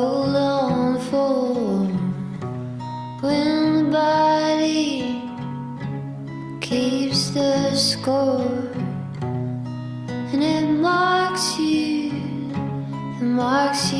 hold on for when the body keeps the score and it marks you, it marks you.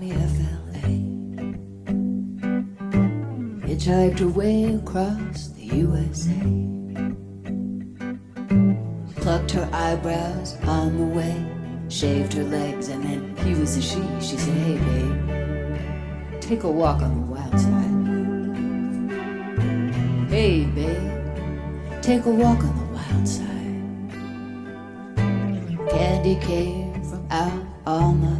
Miami, FLA. Her way across the USA. Plucked her eyebrows on the way, shaved her legs, and then he was a she. She said, Hey, babe, take a walk on the wild side. Hey, babe, take a walk on the wild side. Candy came from out on the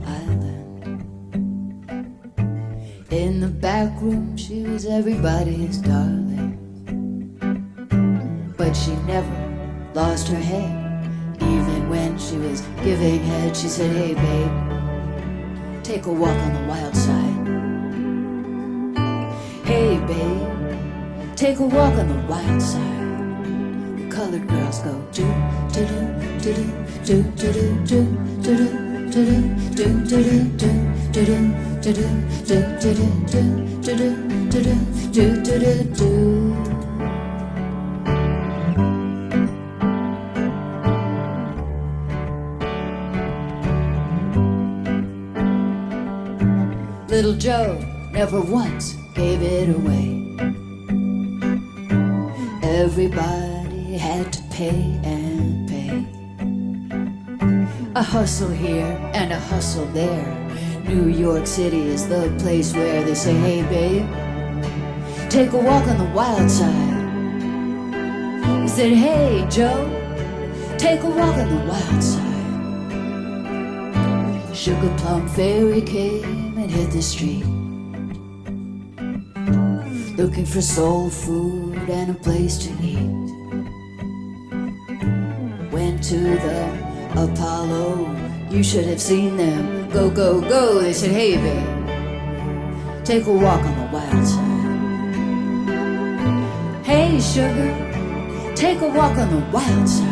back room, she was everybody's darling. But she never lost her head. Even when she was giving head, she said, Hey, babe, take a walk on the wild side. Hey, babe, take a walk on the wild side. The colored girls go do do do do do do do do do do Little Joe never once gave it away. Everybody had to pay and a hustle here and a hustle there. New York City is the place where they say, hey babe, take a walk on the wild side. He said, hey Joe, take a walk on the wild side. Sugar Plum Fairy came and hit the street. Looking for soul food and a place to eat. Went to the Apollo, you should have seen them. Go, go, go. They said, hey, babe, take a walk on the wild side. Hey, sugar, take a walk on the wild side.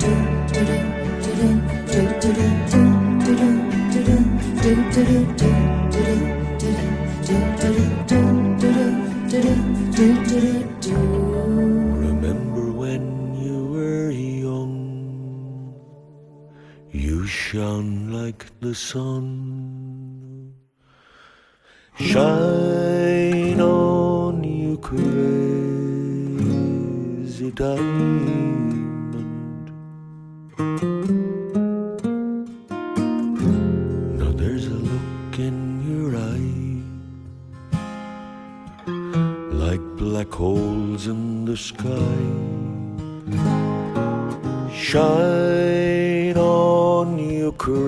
Remember when you were young, you shone like the sun. Shine on, you crazy diamond. Holes in the sky. Shine on, you crazy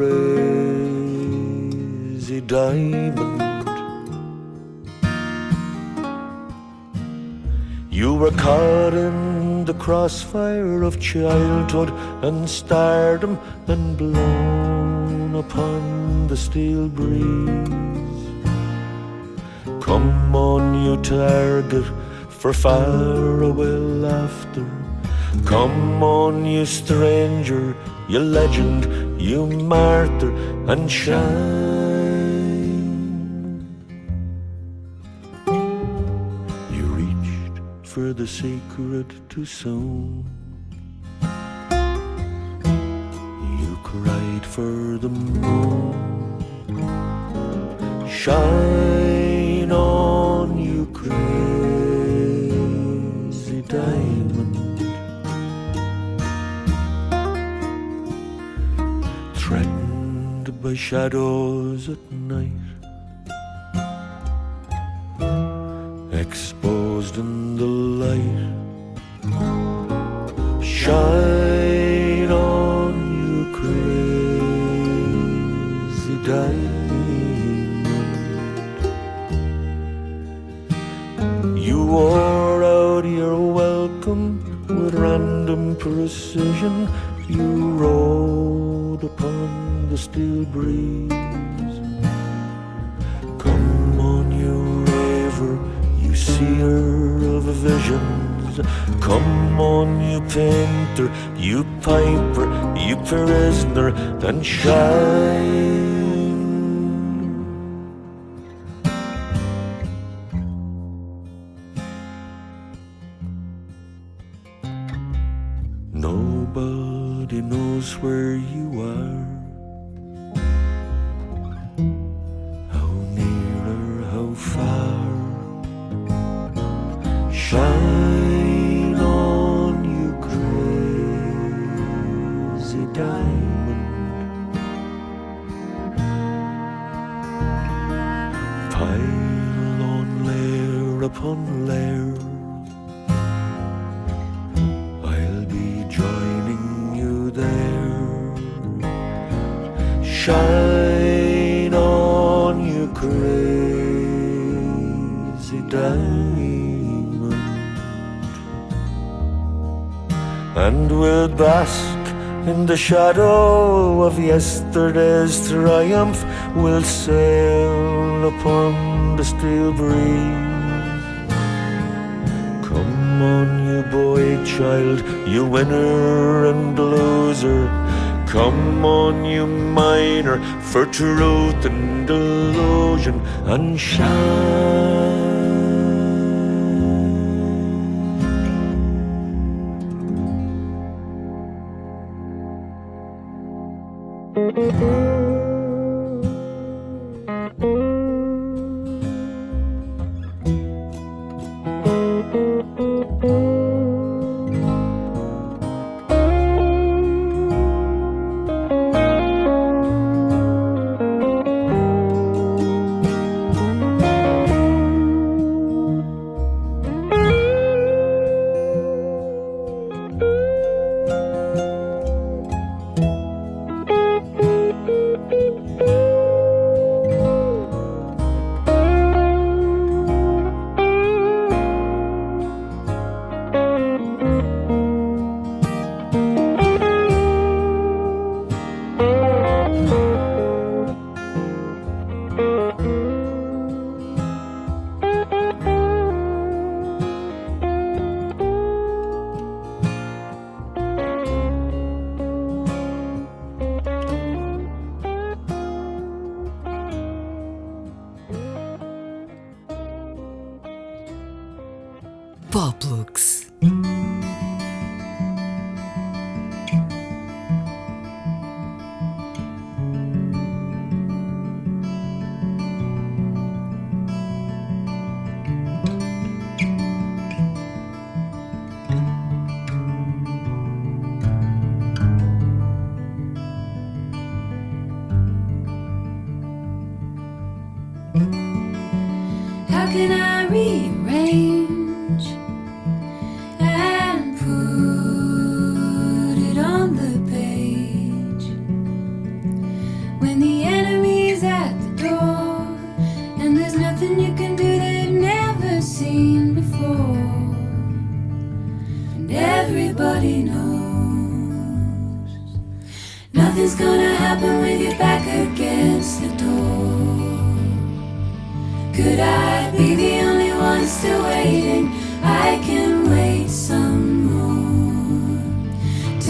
diamond. You were caught in the crossfire of childhood and stardom and blown upon the steel breeze. Come on, you target for faraway laughter. Come on, you stranger, you legend, you martyr, and shine. You reached for the sacred too soon. You cried for the moon. Shine on, you by shadows at night. Exposed in the light. Shine on, you crazy diamond. You wore out your welcome with random precision. You rode the breeze. Come on, you raver, you seer of visions. Come on, you painter, you piper, you prisoner, and shine. Diamond. Pile on layer upon layer. I'll be joining you there. Shine on, you crazy diamond, and we'll bask in the shadow of yesterday's triumph. We'll sail upon the still breeze. Come on, you boy child, you winner and loser. Come on, you miner, for truth and delusion and shine.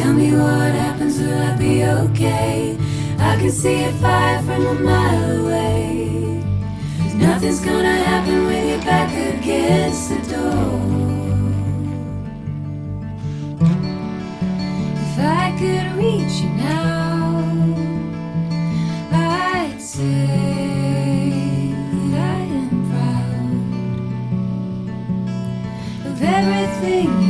Tell me what happens, will I be okay? I can see a fire from a mile away. Nothing's gonna happen with your back against the door. If I could reach you now, I'd say that I am proud of everything.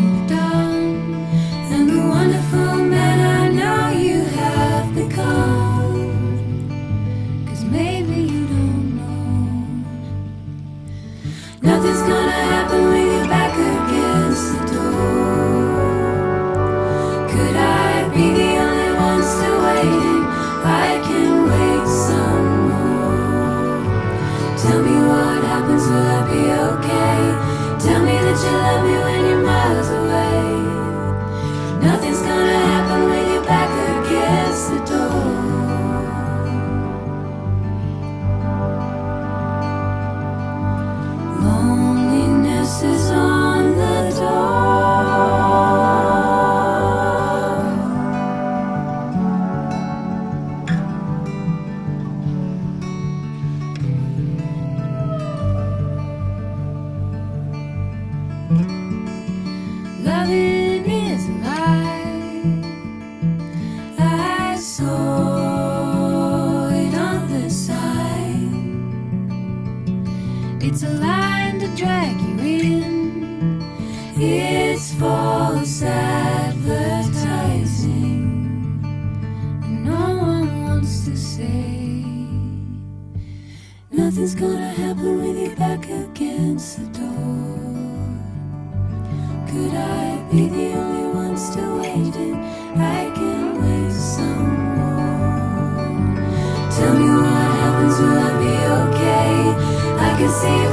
It's a line to drag you in. It's false advertising. And no one wants to say nothing's gonna happen with you back against the door. Could I be the only? see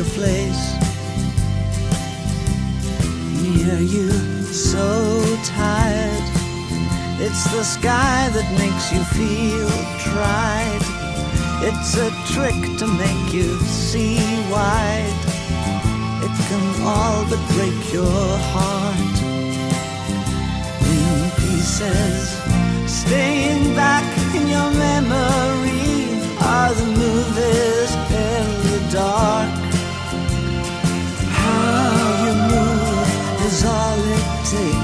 a place near you. So tired, it's the sky that makes you feel tried. It's a trick to make you see wide. It can all but break your heart in pieces. Staying back in your memory are the movies in the dark. take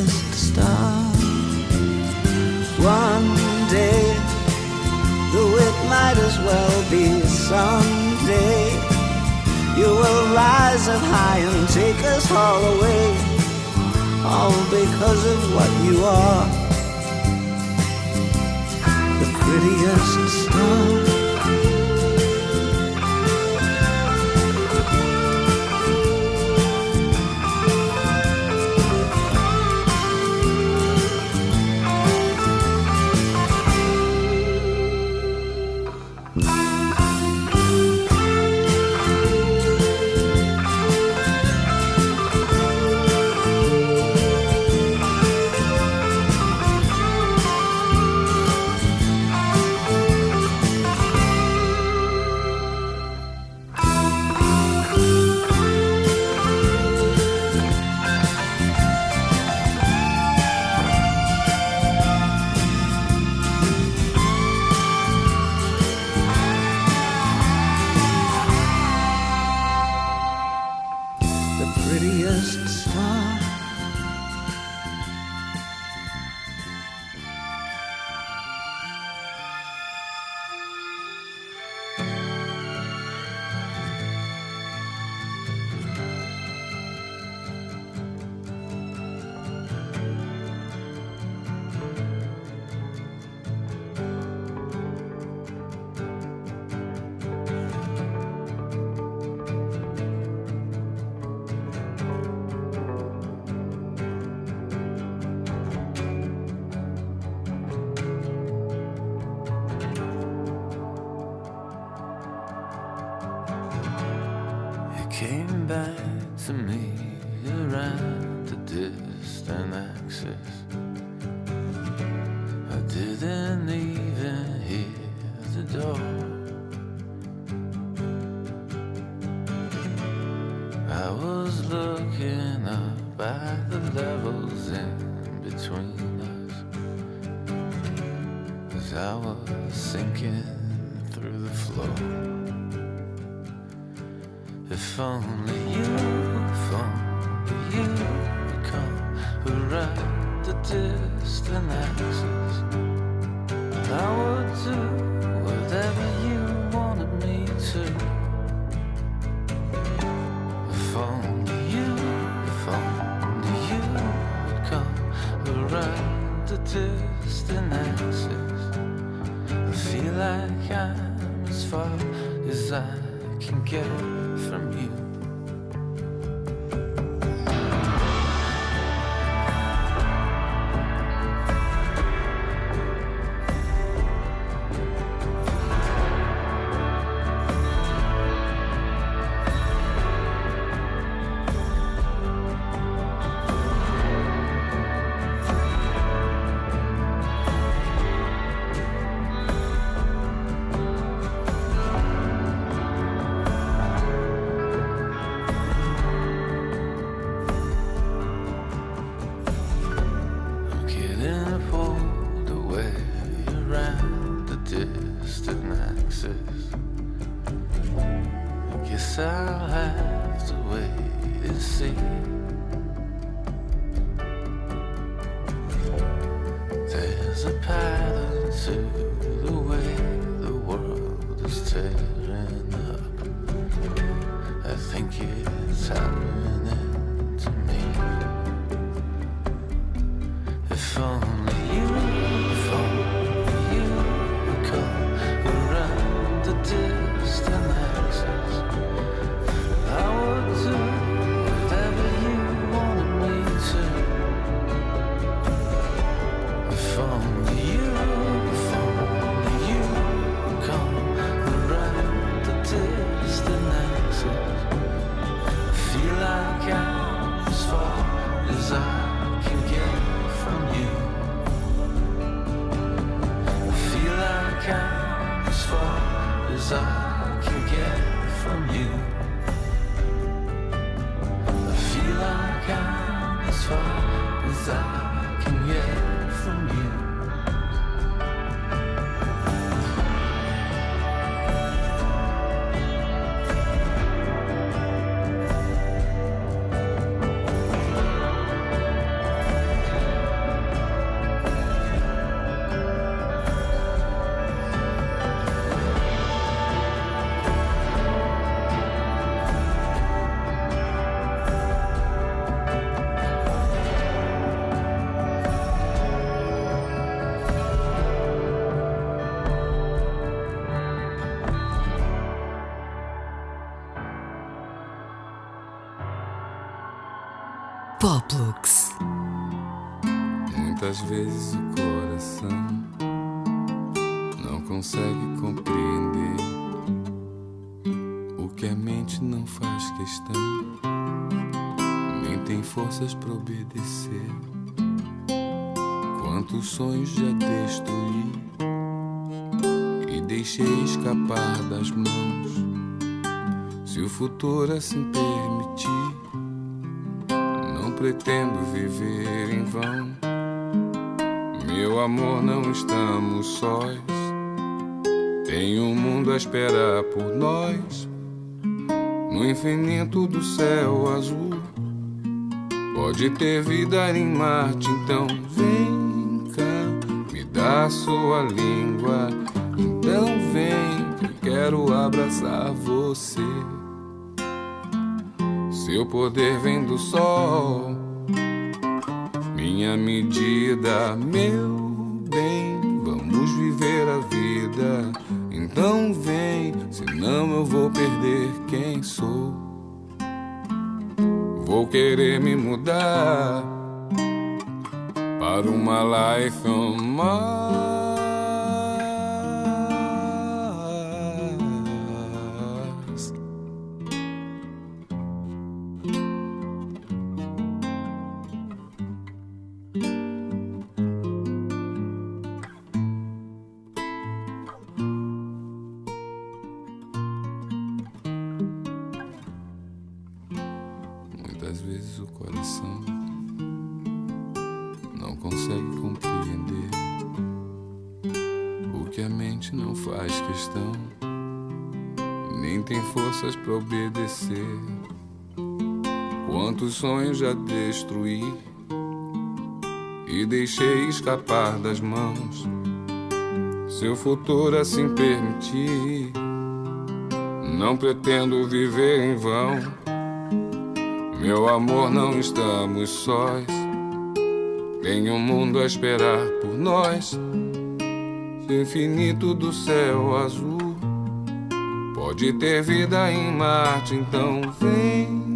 brightest star. One day, though it might as well be someday, you will rise up high and take us all away, all because of what you are. The prettiest star. through as I was sinking through the floor. If only you, if only you would come, who right the distant exit. as I can get from you. Muitas vezes o coração não consegue compreender o que a mente não faz questão, nem tem forças para obedecer. Quantos sonhos já destruí e deixei escapar das mãos. Se o futuro assim permitir, não pretendo viver em vão. Meu amor, não estamos sós. Tem um mundo a esperar por nós. No infinito do céu azul. Pode ter vida em Marte, então vem cá, me dá sua língua. Então vem, eu quero abraçar você. Seu poder vem do sol, minha medida, meu bem. Vamos viver a vida. Então vem, senão eu vou perder quem sou. Vou querer me mudar para uma life on Mars. Sonhos já destruí e deixei escapar das mãos. Seu futuro assim permitir, não pretendo viver em vão. Meu amor, não estamos sós. Tem um mundo a esperar por nós. Infinito do céu azul. Pode ter vida em Marte, então vem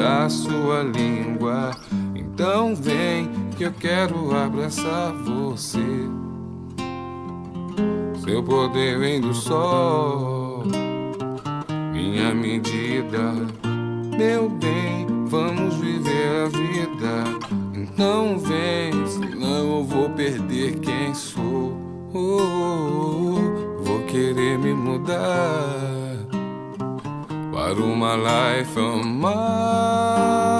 dá sua língua. Então vem que eu quero abraçar você. Seu poder vem do sol, minha medida meu bem, vamos viver a vida. Então vem, senão eu vou perder quem sou. Oh, oh, oh, vou querer me mudar para my life oh on Mars.